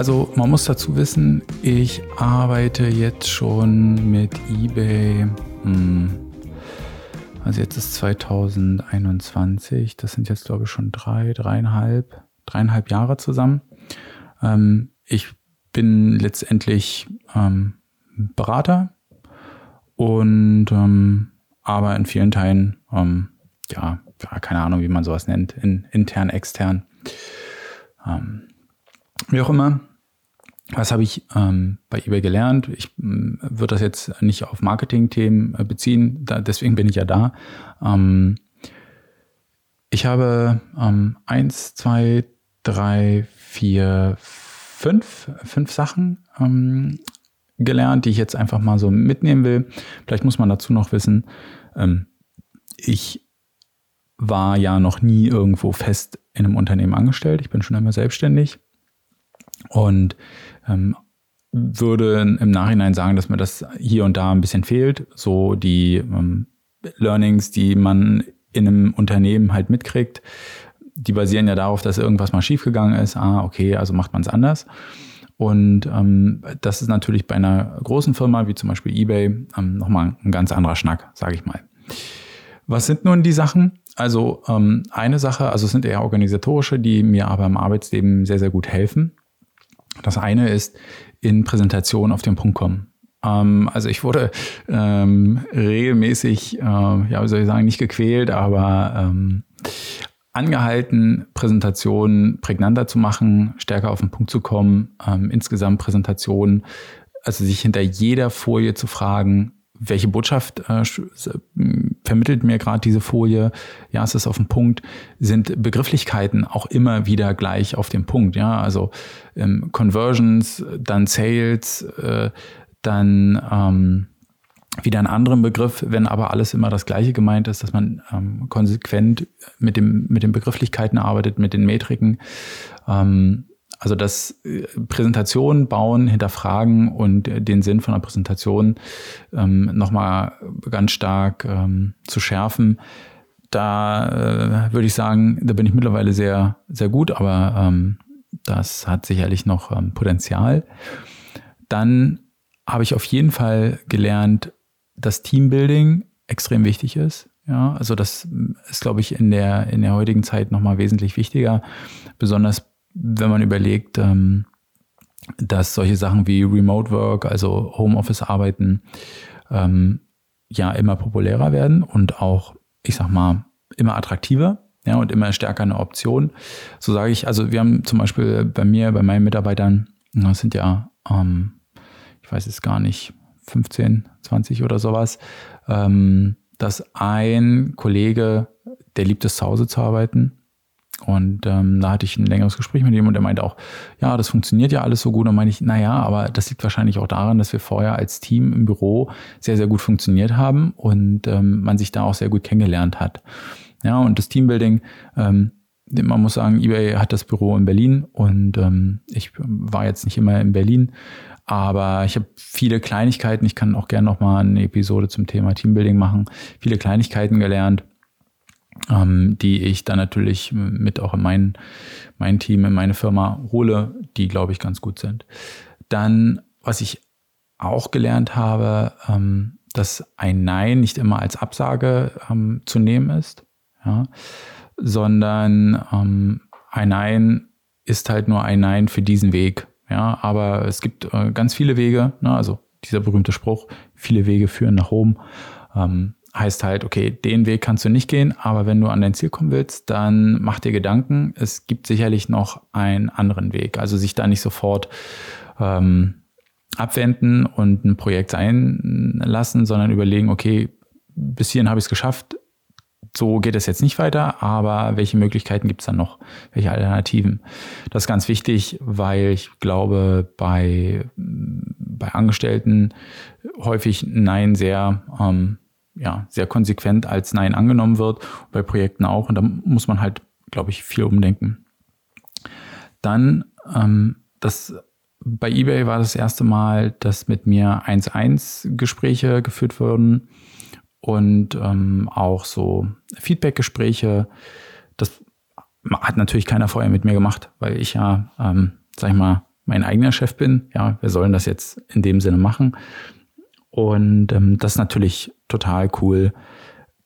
Also man muss dazu wissen, ich arbeite jetzt schon mit eBay. Hm, also jetzt ist 2021. Das sind jetzt glaube ich schon drei, dreieinhalb, dreieinhalb Jahre zusammen. Ähm, ich bin letztendlich ähm, Berater und ähm, aber in vielen Teilen, ja, keine Ahnung, wie man sowas nennt, in, intern, extern. Wie auch immer. Was habe ich ähm, bei eBay gelernt? Ich ähm, würde das jetzt nicht auf Marketing-Themen äh, beziehen, da, deswegen bin ich ja da. Ähm, ich habe ähm, eins, zwei, drei, vier, fünf, fünf Sachen ähm, gelernt, die ich jetzt einfach mal so mitnehmen will. Vielleicht muss man dazu noch wissen, ähm, ich war ja noch nie irgendwo fest in einem Unternehmen angestellt. Ich bin schon immer selbstständig und ähm, würde im Nachhinein sagen, dass mir das hier und da ein bisschen fehlt. So die ähm, Learnings, die man in einem Unternehmen halt mitkriegt, die basieren ja darauf, dass irgendwas mal schiefgegangen ist. Ah, okay, also macht man es anders. Und ähm, das ist natürlich bei einer großen Firma wie zum Beispiel eBay ähm, nochmal ein ganz anderer Schnack, sage ich mal. Was sind nun die Sachen? Also ähm, eine Sache, also es sind eher organisatorische, die mir aber im Arbeitsleben sehr, sehr gut helfen. Das eine ist in Präsentation auf den Punkt kommen. Ähm, also ich wurde ähm, regelmäßig, äh, ja, wie soll ich sagen, nicht gequält, aber ähm, angehalten, Präsentationen prägnanter zu machen, stärker auf den Punkt zu kommen, ähm, insgesamt Präsentationen, also sich hinter jeder Folie zu fragen, welche Botschaft äh, vermittelt mir gerade diese Folie? Ja, ist es auf dem Punkt? Sind Begrifflichkeiten auch immer wieder gleich auf dem Punkt? Ja, also ähm, Conversions, dann Sales, äh, dann ähm, wieder einen anderen Begriff, wenn aber alles immer das Gleiche gemeint ist, dass man ähm, konsequent mit dem mit den Begrifflichkeiten arbeitet, mit den Metriken. Ähm, also das äh, Präsentation bauen, hinterfragen und äh, den Sinn von der Präsentation ähm, nochmal ganz stark ähm, zu schärfen. Da äh, würde ich sagen, da bin ich mittlerweile sehr, sehr gut, aber ähm, das hat sicherlich noch ähm, Potenzial. Dann habe ich auf jeden Fall gelernt, dass Teambuilding extrem wichtig ist. Ja, also das ist, glaube ich, in der, in der heutigen Zeit nochmal wesentlich wichtiger, besonders wenn man überlegt, ähm, dass solche Sachen wie Remote Work, also Homeoffice-Arbeiten, ähm, ja immer populärer werden und auch, ich sag mal, immer attraktiver. Ja, und immer stärker eine Option. So sage ich, also wir haben zum Beispiel bei mir, bei meinen Mitarbeitern, das sind ja, ähm, ich weiß es gar nicht, 15, 20 oder sowas, ähm, dass ein Kollege, der liebt es zu Hause zu arbeiten, und ähm, da hatte ich ein längeres Gespräch mit ihm und er meinte auch, ja, das funktioniert ja alles so gut. Und meine ich, naja, aber das liegt wahrscheinlich auch daran, dass wir vorher als Team im Büro sehr, sehr gut funktioniert haben und ähm, man sich da auch sehr gut kennengelernt hat. Ja, und das Teambuilding, ähm, man muss sagen, eBay hat das Büro in Berlin und ähm, ich war jetzt nicht immer in Berlin, aber ich habe viele Kleinigkeiten. Ich kann auch gerne noch mal eine Episode zum Thema Teambuilding machen. Viele Kleinigkeiten gelernt ähm, die ich dann natürlich mit auch in mein, mein Team, in meine Firma hole, die, glaube ich, ganz gut sind. Dann, was ich auch gelernt habe, ähm, dass ein Nein nicht immer als Absage ähm, zu nehmen ist, ja, sondern ähm, ein Nein ist halt nur ein Nein für diesen Weg. Ja, aber es gibt äh, ganz viele Wege, ne, also dieser berühmte Spruch, viele Wege führen nach Rom. Ähm, heißt halt, okay, den Weg kannst du nicht gehen, aber wenn du an dein Ziel kommen willst, dann mach dir Gedanken. Es gibt sicherlich noch einen anderen Weg. Also sich da nicht sofort ähm, abwenden und ein Projekt sein lassen, sondern überlegen, okay, bis hierhin habe ich es geschafft, so geht es jetzt nicht weiter, aber welche Möglichkeiten gibt es dann noch? Welche Alternativen? Das ist ganz wichtig, weil ich glaube, bei, bei Angestellten häufig Nein sehr ähm, ja, sehr konsequent als Nein angenommen wird, bei Projekten auch. Und da muss man halt, glaube ich, viel umdenken. Dann, ähm, das, bei eBay war das erste Mal, dass mit mir 1-1 Gespräche geführt wurden und ähm, auch so Feedback-Gespräche. Das hat natürlich keiner vorher mit mir gemacht, weil ich ja, ähm, sag ich mal, mein eigener Chef bin. Ja, wir sollen das jetzt in dem Sinne machen. Und ähm, das ist natürlich total cool,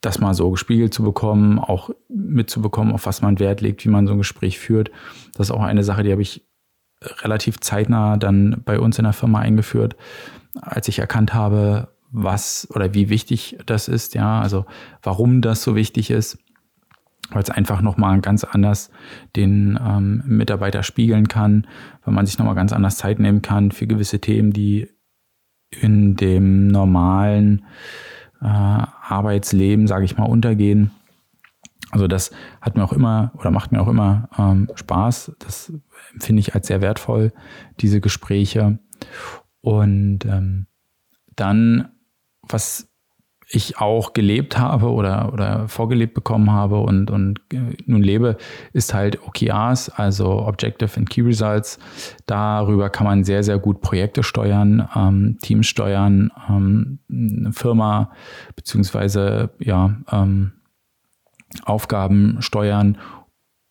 das mal so gespiegelt zu bekommen, auch mitzubekommen, auf was man Wert legt, wie man so ein Gespräch führt. Das ist auch eine Sache, die habe ich relativ zeitnah dann bei uns in der Firma eingeführt, als ich erkannt habe, was oder wie wichtig das ist, ja, also warum das so wichtig ist, weil es einfach nochmal ganz anders den ähm, Mitarbeiter spiegeln kann, weil man sich nochmal ganz anders Zeit nehmen kann für gewisse Themen, die in dem normalen äh, Arbeitsleben, sage ich mal, untergehen. Also das hat mir auch immer oder macht mir auch immer ähm, Spaß. Das empfinde ich als sehr wertvoll, diese Gespräche. Und ähm, dann, was ich auch gelebt habe oder, oder vorgelebt bekommen habe und, und äh, nun lebe, ist halt OKRs, also Objective and Key Results. Darüber kann man sehr, sehr gut Projekte steuern, ähm, Teams steuern, ähm, eine Firma beziehungsweise ja, ähm, Aufgaben steuern,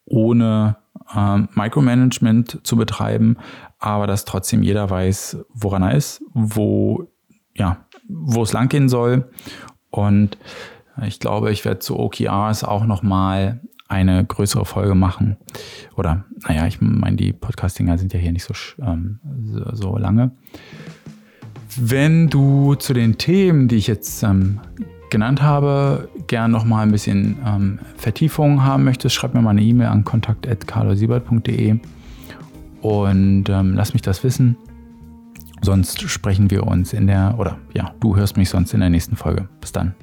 ohne ähm, Micromanagement zu betreiben, aber dass trotzdem jeder weiß, woran er ist, wo ja, wo es langgehen soll. Und ich glaube, ich werde zu OKRs auch nochmal eine größere Folge machen. Oder, naja, ich meine, die Podcastinger sind ja hier nicht so, ähm, so, so, lange. Wenn du zu den Themen, die ich jetzt ähm, genannt habe, gern nochmal ein bisschen ähm, Vertiefung haben möchtest, schreib mir mal eine E-Mail an kontakt.carlosiebert.de und ähm, lass mich das wissen. Sonst sprechen wir uns in der, oder ja, du hörst mich sonst in der nächsten Folge. Bis dann.